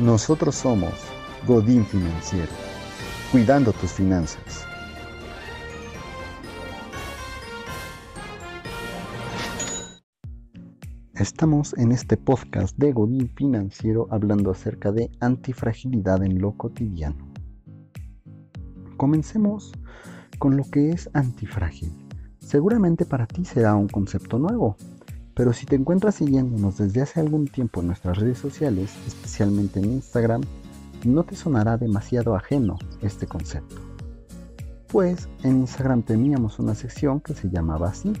Nosotros somos Godín Financiero, cuidando tus finanzas. Estamos en este podcast de Godín Financiero hablando acerca de antifragilidad en lo cotidiano. Comencemos con lo que es antifrágil. Seguramente para ti será un concepto nuevo, pero si te encuentras siguiéndonos desde hace algún tiempo en nuestras redes sociales, especialmente en Instagram, no te sonará demasiado ajeno este concepto. Pues en Instagram teníamos una sección que se llamaba así.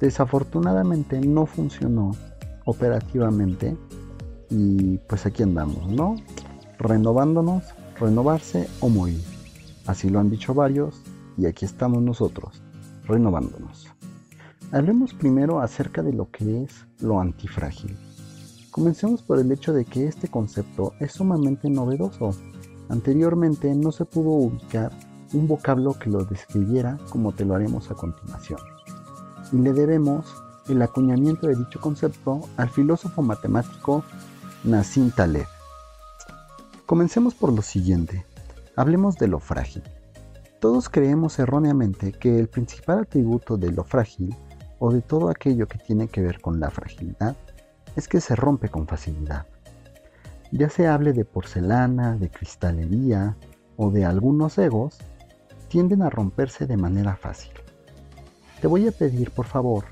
Desafortunadamente no funcionó operativamente y pues aquí andamos, ¿no? Renovándonos, renovarse o morir. Así lo han dicho varios y aquí estamos nosotros, renovándonos. Hablemos primero acerca de lo que es lo antifrágil. Comencemos por el hecho de que este concepto es sumamente novedoso. Anteriormente no se pudo ubicar un vocablo que lo describiera como te lo haremos a continuación. Y le debemos el acuñamiento de dicho concepto al filósofo matemático Nassim Taleb. Comencemos por lo siguiente. Hablemos de lo frágil. Todos creemos erróneamente que el principal atributo de lo frágil o de todo aquello que tiene que ver con la fragilidad es que se rompe con facilidad. Ya se hable de porcelana, de cristalería o de algunos egos, tienden a romperse de manera fácil. Te voy a pedir por favor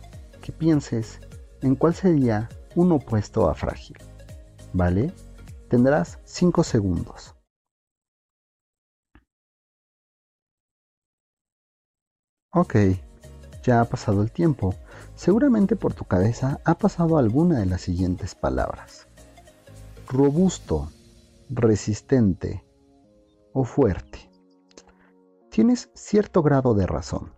que pienses en cuál sería un opuesto a frágil. ¿Vale? Tendrás 5 segundos. Ok, ya ha pasado el tiempo. Seguramente por tu cabeza ha pasado alguna de las siguientes palabras. Robusto, resistente o fuerte. Tienes cierto grado de razón,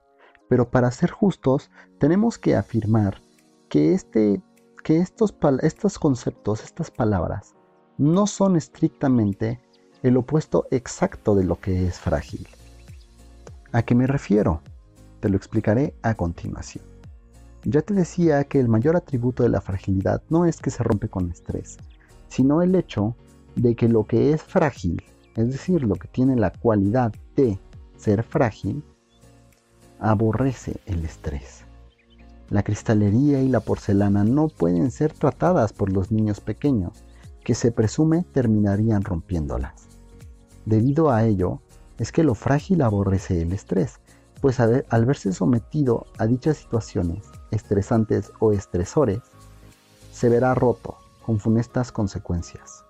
pero para ser justos tenemos que afirmar que, este, que estos, estos conceptos, estas palabras, no son estrictamente el opuesto exacto de lo que es frágil. ¿A qué me refiero? Te lo explicaré a continuación. Ya te decía que el mayor atributo de la fragilidad no es que se rompe con estrés, sino el hecho de que lo que es frágil, es decir, lo que tiene la cualidad de ser frágil, aborrece el estrés. La cristalería y la porcelana no pueden ser tratadas por los niños pequeños, que se presume terminarían rompiéndolas. Debido a ello, es que lo frágil aborrece el estrés, pues al verse sometido a dichas situaciones estresantes o estresores, se verá roto con funestas consecuencias.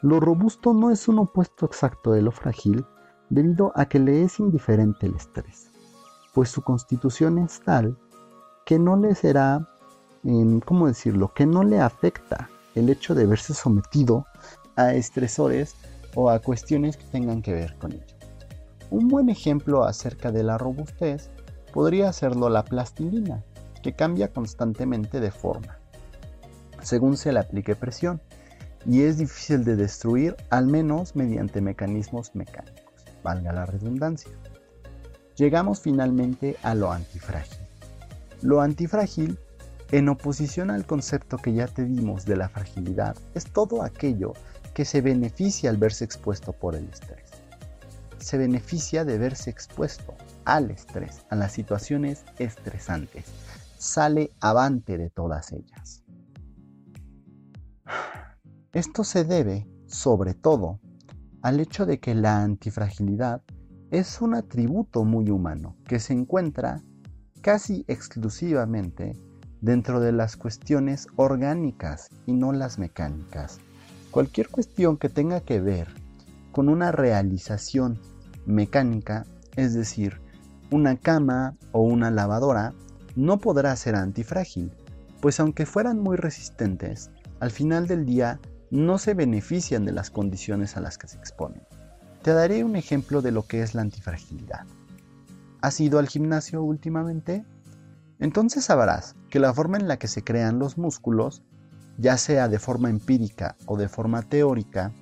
Lo robusto no es un opuesto exacto de lo frágil debido a que le es indiferente el estrés, pues su constitución es tal que no le será, em, ¿cómo decirlo?, que no le afecta el hecho de verse sometido a estresores o a cuestiones que tengan que ver con ello. Un buen ejemplo acerca de la robustez podría serlo la plastilina, que cambia constantemente de forma, según se le aplique presión, y es difícil de destruir al menos mediante mecanismos mecánicos, valga la redundancia. Llegamos finalmente a lo antifrágil. Lo antifrágil, en oposición al concepto que ya te dimos de la fragilidad, es todo aquello que se beneficia al verse expuesto por el estrés se beneficia de verse expuesto al estrés, a las situaciones estresantes. Sale avante de todas ellas. Esto se debe, sobre todo, al hecho de que la antifragilidad es un atributo muy humano que se encuentra casi exclusivamente dentro de las cuestiones orgánicas y no las mecánicas. Cualquier cuestión que tenga que ver con una realización mecánica, es decir, una cama o una lavadora, no podrá ser antifrágil, pues aunque fueran muy resistentes, al final del día no se benefician de las condiciones a las que se exponen. Te daré un ejemplo de lo que es la antifragilidad. ¿Has ido al gimnasio últimamente? Entonces sabrás que la forma en la que se crean los músculos, ya sea de forma empírica o de forma teórica,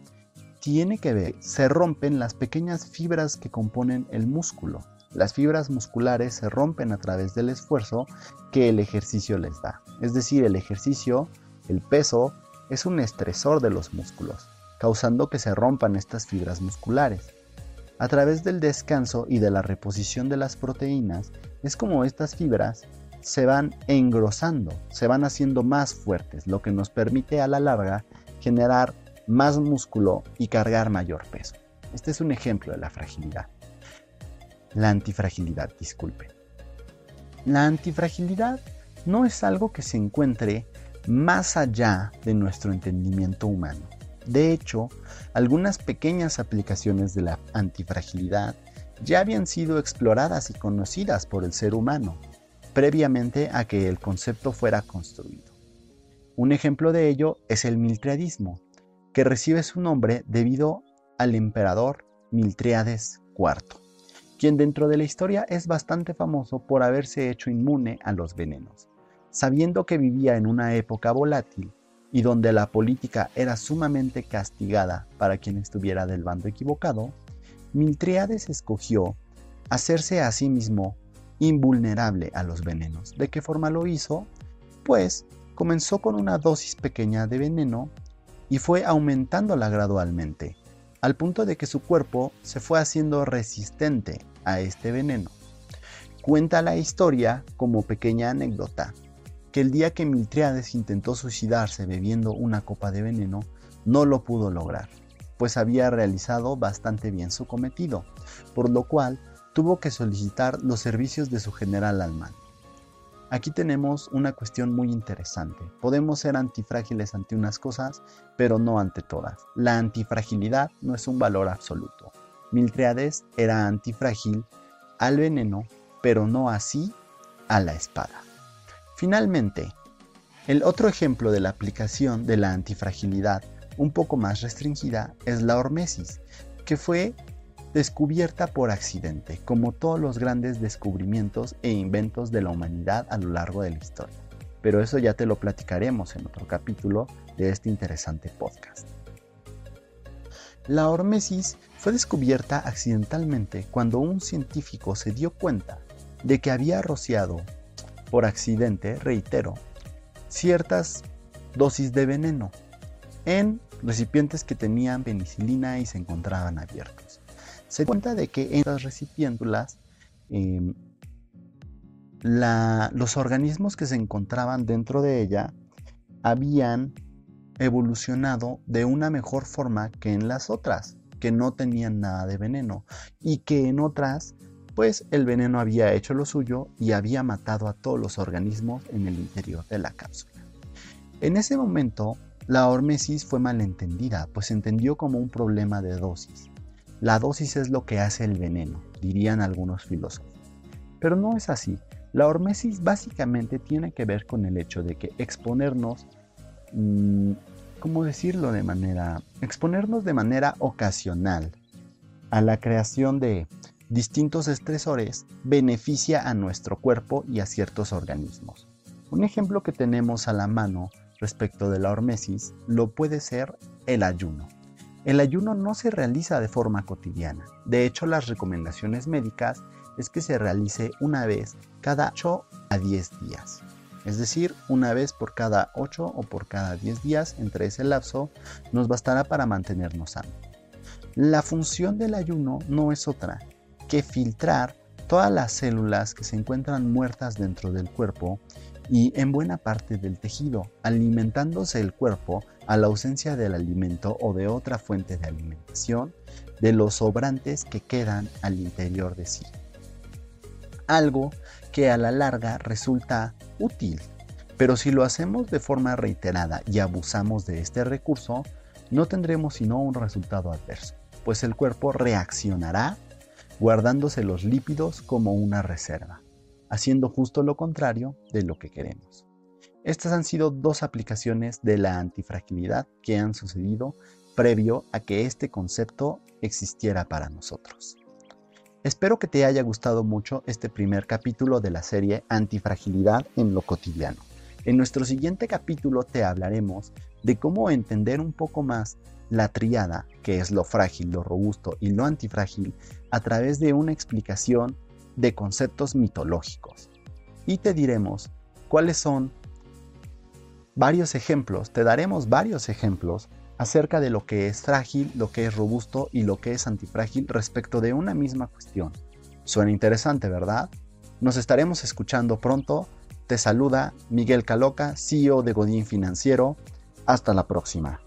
tiene que ver, se rompen las pequeñas fibras que componen el músculo. Las fibras musculares se rompen a través del esfuerzo que el ejercicio les da. Es decir, el ejercicio, el peso es un estresor de los músculos, causando que se rompan estas fibras musculares. A través del descanso y de la reposición de las proteínas es como estas fibras se van engrosando, se van haciendo más fuertes, lo que nos permite a la larga generar más músculo y cargar mayor peso. Este es un ejemplo de la fragilidad. La antifragilidad, disculpe. La antifragilidad no es algo que se encuentre más allá de nuestro entendimiento humano. De hecho, algunas pequeñas aplicaciones de la antifragilidad ya habían sido exploradas y conocidas por el ser humano, previamente a que el concepto fuera construido. Un ejemplo de ello es el miltriadismo, que recibe su nombre debido al emperador Miltriades IV, quien dentro de la historia es bastante famoso por haberse hecho inmune a los venenos. Sabiendo que vivía en una época volátil y donde la política era sumamente castigada para quien estuviera del bando equivocado, Miltriades escogió hacerse a sí mismo invulnerable a los venenos. ¿De qué forma lo hizo? Pues comenzó con una dosis pequeña de veneno y fue aumentándola gradualmente, al punto de que su cuerpo se fue haciendo resistente a este veneno. Cuenta la historia como pequeña anécdota que el día que Miltriades intentó suicidarse bebiendo una copa de veneno, no lo pudo lograr, pues había realizado bastante bien su cometido, por lo cual tuvo que solicitar los servicios de su general al Aquí tenemos una cuestión muy interesante. Podemos ser antifrágiles ante unas cosas, pero no ante todas. La antifragilidad no es un valor absoluto. Miltriades era antifrágil al veneno, pero no así a la espada. Finalmente, el otro ejemplo de la aplicación de la antifragilidad un poco más restringida es la hormesis, que fue descubierta por accidente, como todos los grandes descubrimientos e inventos de la humanidad a lo largo de la historia. Pero eso ya te lo platicaremos en otro capítulo de este interesante podcast. La hormesis fue descubierta accidentalmente cuando un científico se dio cuenta de que había rociado por accidente, reitero, ciertas dosis de veneno en recipientes que tenían penicilina y se encontraban abiertos. Se cuenta de que en las recipiéntulas em, los organismos que se encontraban dentro de ella habían evolucionado de una mejor forma que en las otras, que no tenían nada de veneno y que en otras pues el veneno había hecho lo suyo y había matado a todos los organismos en el interior de la cápsula. En ese momento, la hormesis fue malentendida, pues se entendió como un problema de dosis. La dosis es lo que hace el veneno, dirían algunos filósofos. Pero no es así. La hormesis básicamente tiene que ver con el hecho de que exponernos, mm, ¿cómo decirlo de manera? Exponernos de manera ocasional a la creación de distintos estresores beneficia a nuestro cuerpo y a ciertos organismos. Un ejemplo que tenemos a la mano respecto de la hormesis lo puede ser el ayuno. El ayuno no se realiza de forma cotidiana. De hecho, las recomendaciones médicas es que se realice una vez cada 8 a 10 días. Es decir, una vez por cada 8 o por cada 10 días, entre ese lapso, nos bastará para mantenernos sanos. La función del ayuno no es otra que filtrar todas las células que se encuentran muertas dentro del cuerpo y en buena parte del tejido, alimentándose el cuerpo a la ausencia del alimento o de otra fuente de alimentación de los sobrantes que quedan al interior de sí. Algo que a la larga resulta útil, pero si lo hacemos de forma reiterada y abusamos de este recurso, no tendremos sino un resultado adverso, pues el cuerpo reaccionará guardándose los lípidos como una reserva, haciendo justo lo contrario de lo que queremos. Estas han sido dos aplicaciones de la antifragilidad que han sucedido previo a que este concepto existiera para nosotros. Espero que te haya gustado mucho este primer capítulo de la serie Antifragilidad en lo cotidiano. En nuestro siguiente capítulo te hablaremos de cómo entender un poco más la triada, que es lo frágil, lo robusto y lo antifrágil, a través de una explicación de conceptos mitológicos. Y te diremos cuáles son varios ejemplos, te daremos varios ejemplos acerca de lo que es frágil, lo que es robusto y lo que es antifrágil respecto de una misma cuestión. Suena interesante, ¿verdad? Nos estaremos escuchando pronto. Te saluda Miguel Caloca, CEO de Godín Financiero. Hasta la próxima.